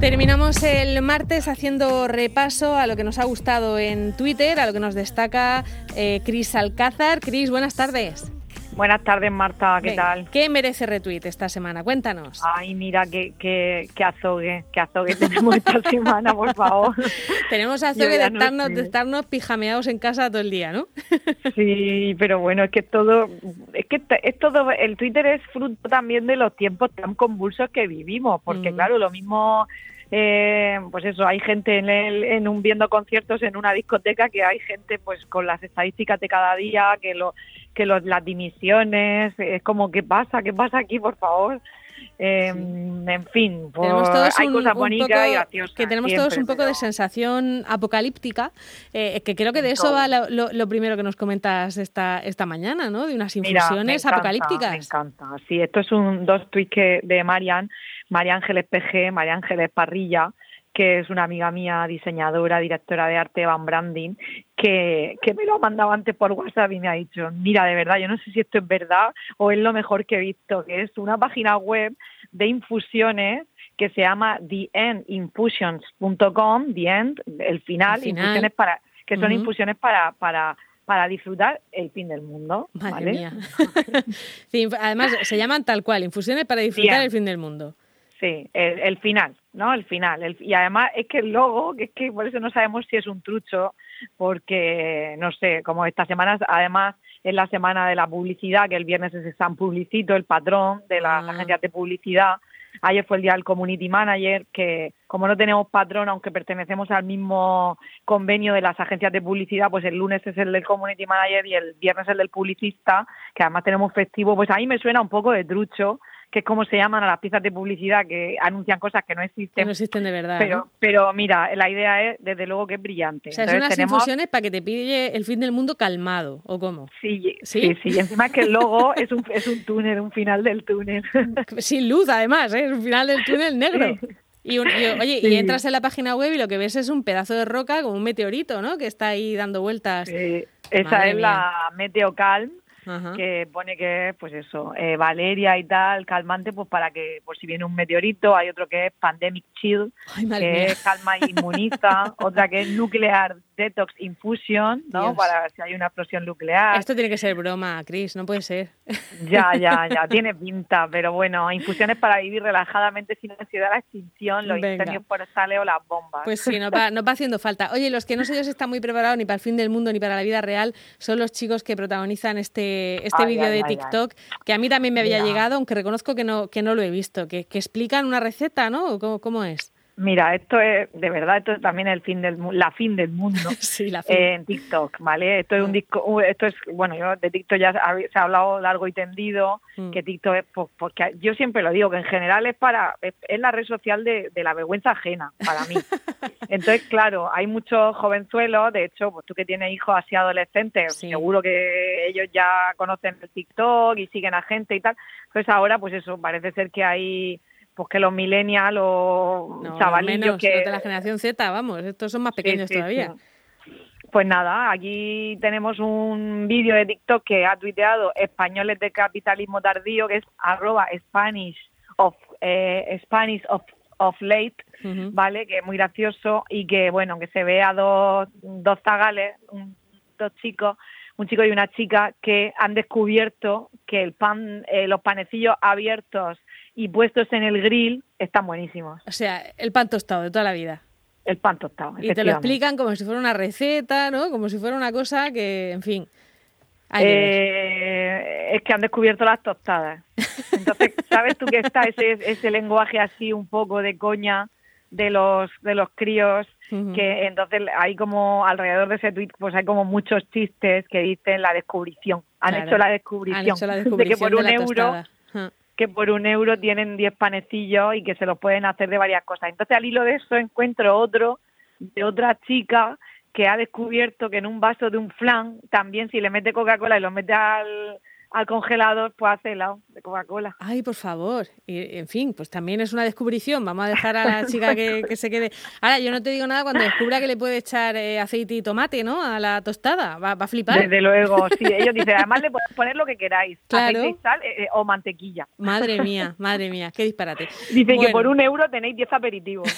Terminamos el martes haciendo repaso a lo que nos ha gustado en Twitter, a lo que nos destaca eh, Cris Alcázar. Cris, buenas tardes. Buenas tardes, Marta, ¿qué tal? ¿Qué merece retweet esta semana? Cuéntanos. Ay, mira, qué, qué, qué azogue, qué azogue tenemos esta semana, por favor. tenemos azogue de estarnos, de estarnos pijameados en casa todo el día, ¿no? sí, pero bueno, es que todo, es que es todo, el Twitter es fruto también de los tiempos tan convulsos que vivimos, porque mm. claro, lo mismo eh, pues eso, hay gente en, el, en un viendo conciertos en una discoteca que hay gente pues con las estadísticas de cada día, que lo que las dimisiones, es como, ¿qué pasa? ¿Qué pasa aquí, por favor? Eh, en fin, hay cosas bonitas y graciosas. Que tenemos todos un poco de sensación apocalíptica, eh, que creo que de eso va lo, primero que nos comentas esta, esta mañana, ¿no? De unas infusiones apocalípticas. Me encanta, sí, esto es un dos tweets que, de Marian, María Ángeles PG, María Ángeles Parrilla, que es una amiga mía, diseñadora, directora de arte, Van Branding, que, que me lo ha mandado antes por WhatsApp y me ha dicho, mira, de verdad, yo no sé si esto es verdad o es lo mejor que he visto, que es una página web de infusiones que se llama theendinfusions.com, the end, el final, infusiones para, que son infusiones para, para para disfrutar el fin del mundo. ¿vale? además, se llaman tal cual, infusiones para disfrutar el fin del mundo. Sí, el, final, ¿no? El final. y además es que el logo, que es que por eso no sabemos si es un trucho, porque, no sé, como esta semana, además es la semana de la publicidad, que el viernes es San Publicito, el patrón de las ah. agencias de publicidad. Ayer fue el día del Community Manager, que como no tenemos patrón, aunque pertenecemos al mismo convenio de las agencias de publicidad, pues el lunes es el del Community Manager y el viernes el del publicista, que además tenemos festivo, pues ahí me suena un poco de trucho, que es como se llaman a las piezas de publicidad que anuncian cosas que no existen. no existen de verdad. Pero, pero mira, la idea es, desde luego, que es brillante. O sea, Entonces, son unas infusiones para que te pille el fin del mundo calmado, ¿o cómo? Sí, sí, sí. Y encima es que el logo es un, es un túnel, un final del túnel. Sin luz, además, ¿eh? es un final del túnel negro. Y, oye, y entras en la página web y lo que ves es un pedazo de roca como un meteorito, ¿no? Que está ahí dando vueltas. esa es la Meteocalm, que pone que es, pues eso, eh, Valeria y tal, calmante, pues para que, por si viene un meteorito, hay otro que es Pandemic Chill, que es calma y inmuniza, otra que es Nuclear Detox Infusion, ¿no? Para si hay una explosión nuclear. Esto tiene que ser broma, Chris, no puede ser. Ya, ya, ya, tiene pinta, pero bueno, infusiones para vivir relajadamente sin ansiedad la extinción, los incendios forestales o las bombas. Pues sí, no va, no va haciendo falta. Oye, los que no sé si están muy preparados ni para el fin del mundo ni para la vida real son los chicos que protagonizan este, este vídeo de TikTok, que a mí también me había llegado, aunque reconozco que no, que no lo he visto, que, que explican una receta, ¿no? ¿Cómo, cómo es? Mira, esto es, de verdad, esto es también el fin del la fin del mundo sí, la fin. en TikTok, ¿vale? Esto es un disco, esto es, bueno, yo de TikTok ya se ha hablado largo y tendido, mm. que TikTok es, pues, porque yo siempre lo digo, que en general es para, es, la red social de, de, la vergüenza ajena, para mí. Entonces, claro, hay muchos jovenzuelos, de hecho, pues tú que tienes hijos así adolescentes, seguro que ellos ya conocen el TikTok y siguen a gente y tal. Entonces ahora, pues eso, parece ser que hay pues que los millennials o no, chavalillos que... de la generación Z, vamos, estos son más pequeños todavía. Pues nada, aquí tenemos un vídeo de TikTok que ha tuiteado Españoles de Capitalismo Tardío, que es arroba Spanish of, eh, Spanish of, of Late, ¿vale? Que es muy gracioso y que, bueno, que se ve a dos, dos zagales, dos chicos, un chico y una chica que han descubierto que el pan, eh, los panecillos abiertos y puestos en el grill están buenísimos. O sea, el pan tostado de toda la vida. El pan tostado. Y te lo explican como si fuera una receta, ¿no? Como si fuera una cosa que, en fin. Eh, es que han descubierto las tostadas. Entonces, ¿sabes tú que está ese, ese lenguaje así un poco de coña de los de los críos que entonces hay como alrededor de ese tweet pues hay como muchos chistes que dicen la descubrición han, hecho, la descubrición de que por un euro que por un euro tienen 10 panecillos y que se los pueden hacer de varias cosas. Entonces, al hilo de eso, encuentro otro de otra chica que ha descubierto que en un vaso de un flan, también si le mete Coca-Cola y lo mete al, congelador, pues hace helado. De Coca-Cola. Ay, por favor. Y, en fin, pues también es una descubrición. Vamos a dejar a la chica que, se quede. Ahora, yo no te digo nada cuando descubra que le puede echar eh, aceite y tomate, ¿no? A la tostada. Va, a flipar. Desde luego, sí. Ellos dicen, además le podéis poner lo que queráis. Aceite y sal eh, eh, o mantequilla. Madre mía, madre mía, qué disparate. Dicen que por un euro tenéis 10 aperitivos.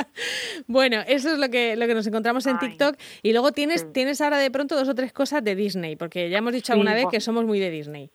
bueno, eso es lo que, lo que nos encontramos en TikTok. Y luego tienes, tienes ahora de pronto dos o tres cosas de Disney, porque ya hemos dicho alguna vez que somos muy de Disney.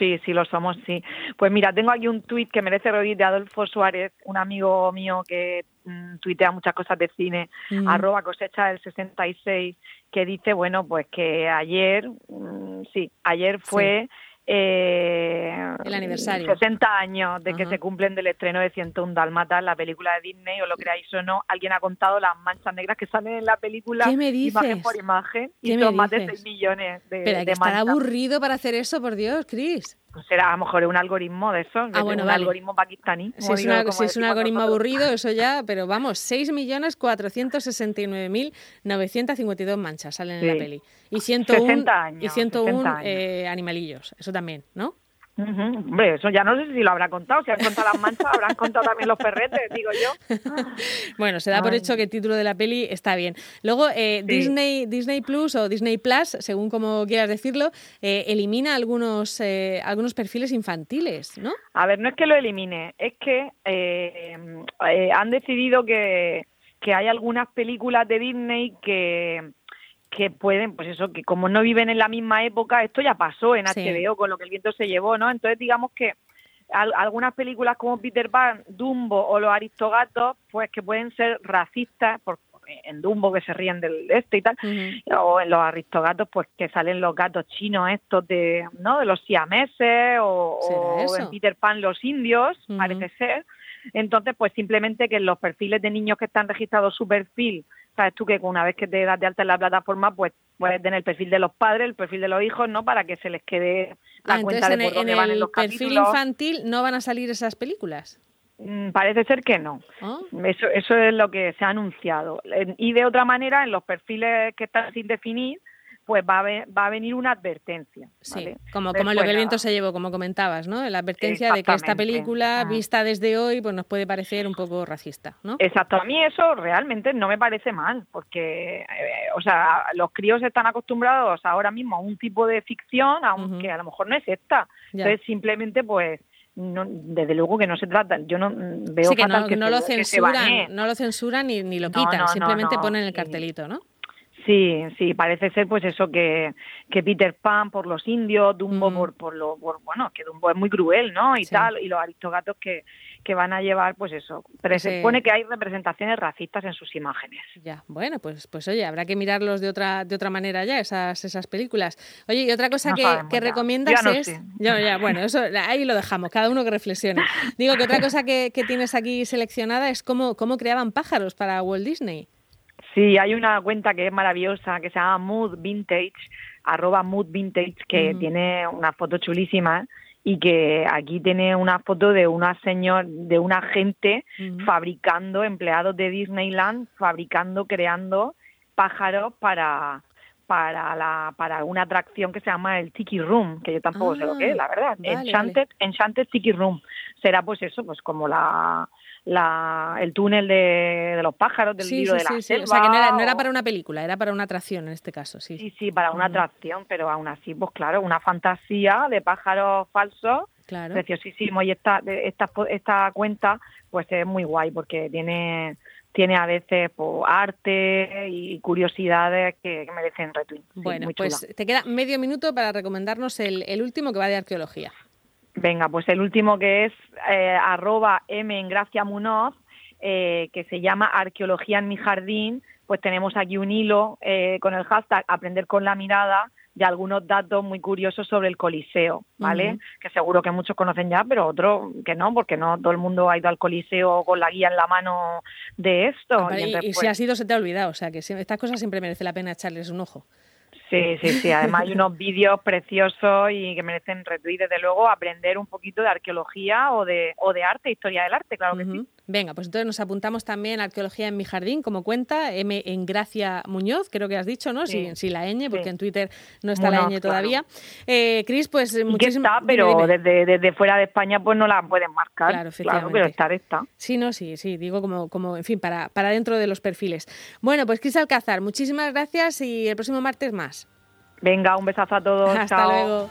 Sí, sí lo somos, sí. Pues mira, tengo aquí un tuit que merece reír de Adolfo Suárez, un amigo mío que mm, tuitea muchas cosas de cine, mm. arroba cosecha del 66, que dice, bueno, pues que ayer, mm, sí, ayer fue eh, el aniversario. 60 años de que se cumplen del estreno de 101 Dalmatas, la película de Disney, o lo creáis o no, alguien ha contado las manchas negras que salen en la película ¿Qué me dices? imagen por imagen y son más de 6 millones de, Pero hay que estar aburrido para hacer eso, por Dios, Chris. Pues será a lo mejor un algoritmo de eso, ah, un algoritmo pakistaní. Si es, si es un algoritmo aburrido, eso ya, pero vamos, 6.469.952 manchas salen en la peli. Y 101, y 101 eh, animalillos, eso también, ¿no? Hombre, eso ya no sé si lo habrá contado. Si han contado las manchas, habrán contado también los perretes, digo yo. bueno, se da por hecho que el título de la peli está bien. Luego, eh, Disney, Disney Plus o Disney Plus, según como quieras decirlo, eh, elimina algunos, eh, algunos perfiles infantiles, ¿no? A ver, no es que lo elimine, es que han decidido que, que hay algunas películas de Disney que que pueden, pues eso, que como no viven en la misma época, esto ya pasó en HBO con lo que el viento se llevó, ¿no? Entonces digamos que algunas películas como Peter Pan, Dumbo o Los Aristogatos, pues que pueden ser racistas, por, en Dumbo que se ríen del este y tal, o en Los Aristogatos, pues que salen los gatos chinos estos de, ¿no? De los siameses, o, en Peter Pan los indios, parece ser. Entonces, pues simplemente que en los perfiles de niños que están registrados su perfil sabes tú que una vez que te das de alta en la plataforma, pues puedes tener el perfil de los padres, el perfil de los hijos, ¿no? Para que se les quede la ah, cuenta de por dónde van en los perfil infantil no van a salir esas películas. Mm, parece ser que no. Ah. Eso, eso es lo que se ha anunciado. Y de otra manera, en los perfiles que están sin definir, pues va a, va a venir una advertencia. Sí, como, como lo que el viento se llevó, como comentabas, ¿no? La advertencia de que esta película, vista desde hoy, pues nos puede parecer un poco racista, ¿no? Exacto, a mí eso realmente no me parece mal, porque, eh, o sea, los críos están acostumbrados ahora mismo a un tipo de ficción, aunque a lo mejor no es esta. Entonces, simplemente, pues, no, desde luego que no se trata, yo no mm, veo que, no, que, no, lo censuran, no lo censuran ni, ni lo quitan, simplemente ponen el cartelito, ¿no? Sí, sí, parece ser pues eso que, que Peter Pan por los indios, Dumbo por, por lo, bueno, que Dumbo es muy cruel, ¿no? Y tal, y los aristogatos que, que van a llevar pues eso. Pero se supone que hay representaciones racistas en sus imágenes. Ya, bueno, pues, pues oye, habrá que mirarlos de otra, de otra manera ya, esas, esas películas. Oye, y otra cosa que, que recomiendas es. Ya, ya, bueno, eso ahí lo dejamos, cada uno que reflexione. Digo que otra cosa que, que tienes aquí seleccionada es cómo, cómo creaban pájaros para Walt Disney. Sí, hay una cuenta que es maravillosa que se llama Mood Vintage, arroba Mood Vintage, que tiene una foto chulísima y que aquí tiene una foto de una señor, de una gente fabricando, empleados de Disneyland, fabricando, creando pájaros para para la para una atracción que se llama el Tiki Room, que yo tampoco sé lo que es, la verdad. Enchanted, Enchanted Tiki Room. Será pues eso, pues como la la, el túnel de, los pájaros, del libro de la O sea, que no era, para una película, era para una atracción en este caso, sí. Sí, sí, para una atracción, pero aún así, pues claro, una fantasía de pájaros falsos, claro. preciosísimo. Y esta, esta, esta cuenta, pues es muy guay porque tiene tiene a veces pues, arte y curiosidades que, merecen retweet. Bueno, pues te queda medio minuto para recomendarnos el, el último que va de arqueología. Venga, pues el último que es eh, arroba M en Gracia Munoz, eh, que se llama Arqueología en mi jardín, pues tenemos aquí un hilo eh, con el hashtag Aprender con la mirada de algunos datos muy curiosos sobre el Coliseo, ¿vale? Que seguro que muchos conocen ya, pero otros que no, porque no todo el mundo ha ido al Coliseo con la guía en la mano de esto. y, si pues ha sido se te ha olvidado, o sea que estas cosas siempre merece la pena echarles un ojo. Sí, sí, sí. Además hay unos vídeos preciosos y que merecen retweet, desde luego, aprender un poquito de arqueología o de, o de arte, historia del arte, claro que sí. Venga, pues entonces nos apuntamos también a Arqueología en mi jardín, como cuenta, M en Gracia Muñoz, creo que has dicho, ¿no? Sí, sí, la ñ, porque en Twitter no está la ñ todavía. Eh, Cris, pues muchísimas está, pero Desde, desde fuera de España pues no la pueden marcar. Claro, efectivamente. pero estar está. Sí, no, sí, sí, digo como, como en fin, para, para dentro de los perfiles. Bueno, pues Cris Alcázar, muchísimas gracias y el próximo martes más. Venga, un besazo a todos. Hasta luego.